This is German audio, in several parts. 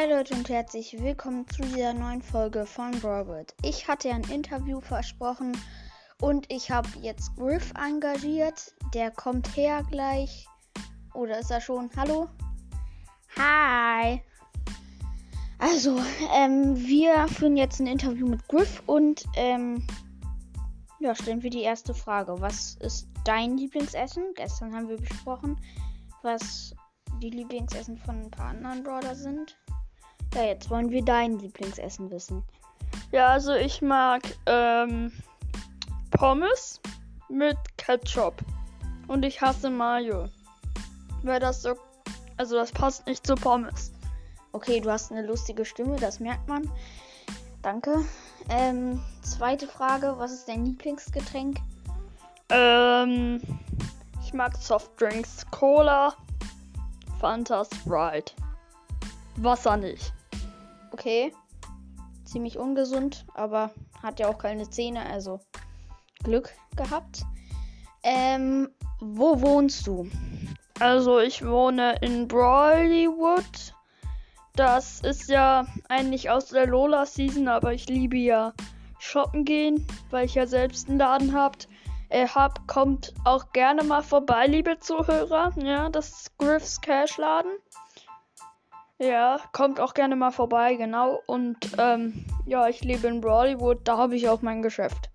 Hi Leute und herzlich willkommen zu dieser neuen Folge von Robert. Ich hatte ein Interview versprochen und ich habe jetzt Griff engagiert. Der kommt her gleich. Oder ist er schon? Hallo? Hi. Also, ähm, wir führen jetzt ein Interview mit Griff und ähm, ja, stellen wir die erste Frage. Was ist dein Lieblingsessen? Gestern haben wir besprochen, was die Lieblingsessen von ein paar anderen Brawler sind. Ja, jetzt wollen wir dein Lieblingsessen wissen. Ja, also ich mag ähm, Pommes mit Ketchup. Und ich hasse Mayo. Weil das so. Also das passt nicht zu Pommes. Okay, du hast eine lustige Stimme, das merkt man. Danke. Ähm, zweite Frage, was ist dein Lieblingsgetränk? Ähm, ich mag Softdrinks, Cola, Fanta, Sprite. Wasser nicht. Okay. Ziemlich ungesund, aber hat ja auch keine Zähne, also Glück gehabt. Ähm, wo wohnst du? Also ich wohne in Brawleywood. Das ist ja eigentlich aus der Lola Season, aber ich liebe ja shoppen gehen, weil ich ja selbst einen Laden habt. Äh, hab, kommt auch gerne mal vorbei, liebe Zuhörer. Ja, das ist Griff's Cash Laden. Ja, kommt auch gerne mal vorbei, genau. Und ähm, ja, ich lebe in Brawleywood, da habe ich auch mein Geschäft.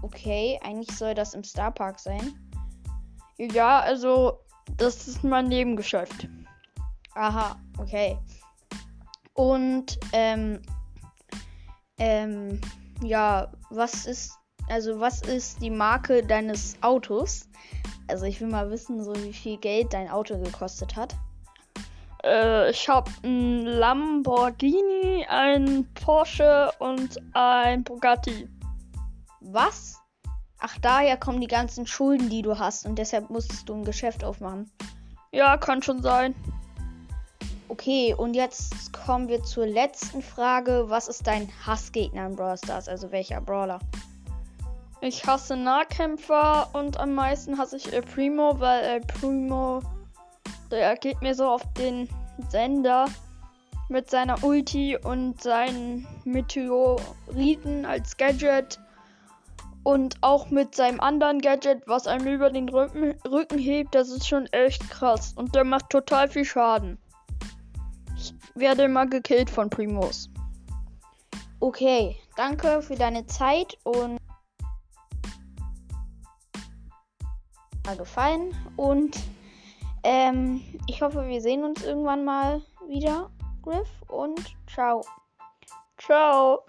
Okay, eigentlich soll das im Star Park sein. Ja, also das ist mein Nebengeschäft. Aha, okay. Und ähm, ähm, ja, was ist, also was ist die Marke deines Autos? Also ich will mal wissen, so wie viel Geld dein Auto gekostet hat. Äh, ich habe ein Lamborghini, ein Porsche und ein Bugatti. Was? Ach, daher kommen die ganzen Schulden, die du hast und deshalb musstest du ein Geschäft aufmachen. Ja, kann schon sein. Okay, und jetzt kommen wir zur letzten Frage. Was ist dein Hassgegner in Brawl Stars? Also welcher Brawler? Ich hasse Nahkämpfer und am meisten hasse ich El Primo, weil El Primo, der geht mir so auf den Sender mit seiner Ulti und seinen Meteoriten als Gadget und auch mit seinem anderen Gadget, was einem über den Rücken, Rücken hebt. Das ist schon echt krass und der macht total viel Schaden. Ich werde immer gekillt von Primos. Okay, danke für deine Zeit und gefallen und ähm, ich hoffe, wir sehen uns irgendwann mal wieder, Griff, und ciao. Ciao.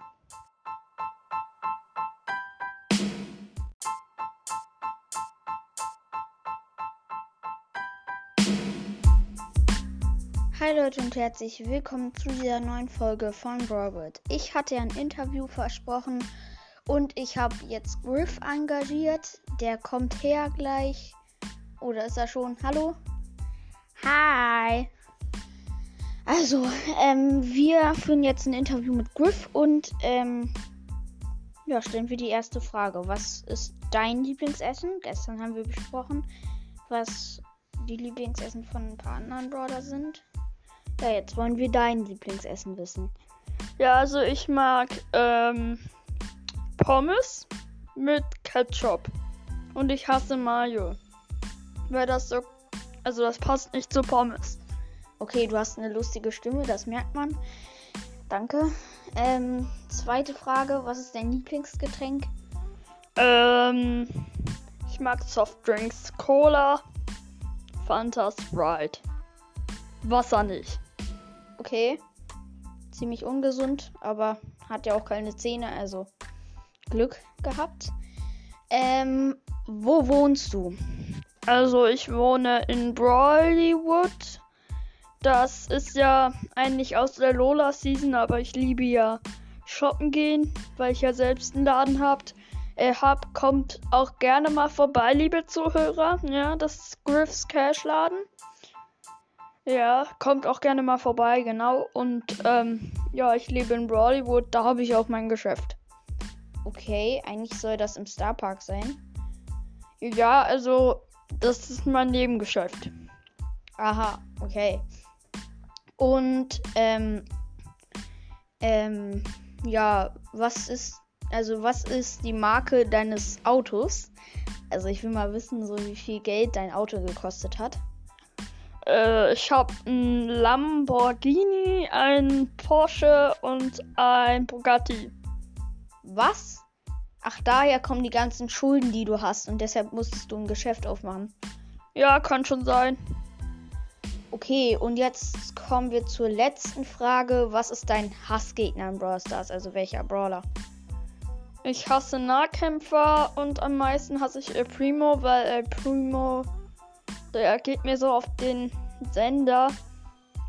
Hi Leute und herzlich willkommen zu dieser neuen Folge von Robert. Ich hatte ein Interview versprochen und ich habe jetzt Griff engagiert. Der kommt her gleich. Oder ist er schon? Hallo? Hi. Also, ähm, wir führen jetzt ein Interview mit Griff und ähm, ja, stellen wir die erste Frage. Was ist dein Lieblingsessen? Gestern haben wir besprochen, was die Lieblingsessen von ein paar anderen Brawler sind. Ja, jetzt wollen wir dein Lieblingsessen wissen. Ja, also ich mag ähm, Pommes mit Ketchup. Und ich hasse Mayo. Weil das so. Also das passt nicht zu Pommes. Okay, du hast eine lustige Stimme, das merkt man. Danke. Ähm, zweite Frage, was ist dein Lieblingsgetränk? Ähm, ich mag Softdrinks, Cola, Fanta, Sprite. Wasser nicht. Okay. Ziemlich ungesund, aber hat ja auch keine Zähne, also Glück gehabt. Ähm, wo wohnst du? Also ich wohne in Brawleywood. Das ist ja eigentlich aus der Lola Season, aber ich liebe ja shoppen gehen, weil ich ja selbst einen Laden habt. Äh, hab, kommt auch gerne mal vorbei, liebe Zuhörer. Ja, das ist Griff's Cash Laden. Ja, kommt auch gerne mal vorbei, genau. Und ähm, ja, ich lebe in Brawleywood, da habe ich auch mein Geschäft. Okay, eigentlich soll das im Star Park sein. Ja, also das ist mein Nebengeschäft. Aha, okay. Und ähm, ähm, ja, was ist, also was ist die Marke deines Autos? Also ich will mal wissen, so wie viel Geld dein Auto gekostet hat. Äh, ich habe ein Lamborghini, ein Porsche und ein Bugatti. Was? Ach, daher kommen die ganzen Schulden, die du hast und deshalb musstest du ein Geschäft aufmachen. Ja, kann schon sein. Okay, und jetzt kommen wir zur letzten Frage. Was ist dein Hassgegner in Brawl Stars? Also welcher Brawler? Ich hasse Nahkämpfer und am meisten hasse ich El Primo, weil El Primo, der geht mir so auf den Sender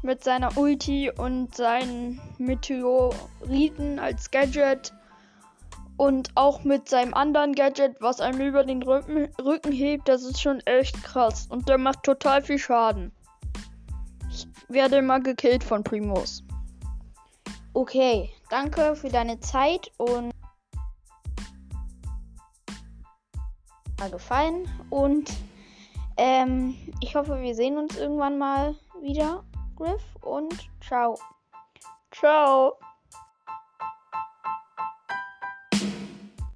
mit seiner Ulti und seinen Meteoriten als Gadget und auch mit seinem anderen Gadget, was einem über den Rücken, Rücken hebt. Das ist schon echt krass und der macht total viel Schaden. Ich werde immer gekillt von Primos. Okay, danke für deine Zeit und gefallen und ähm, ich hoffe, wir sehen uns irgendwann mal wieder, Griff und ciao. Ciao.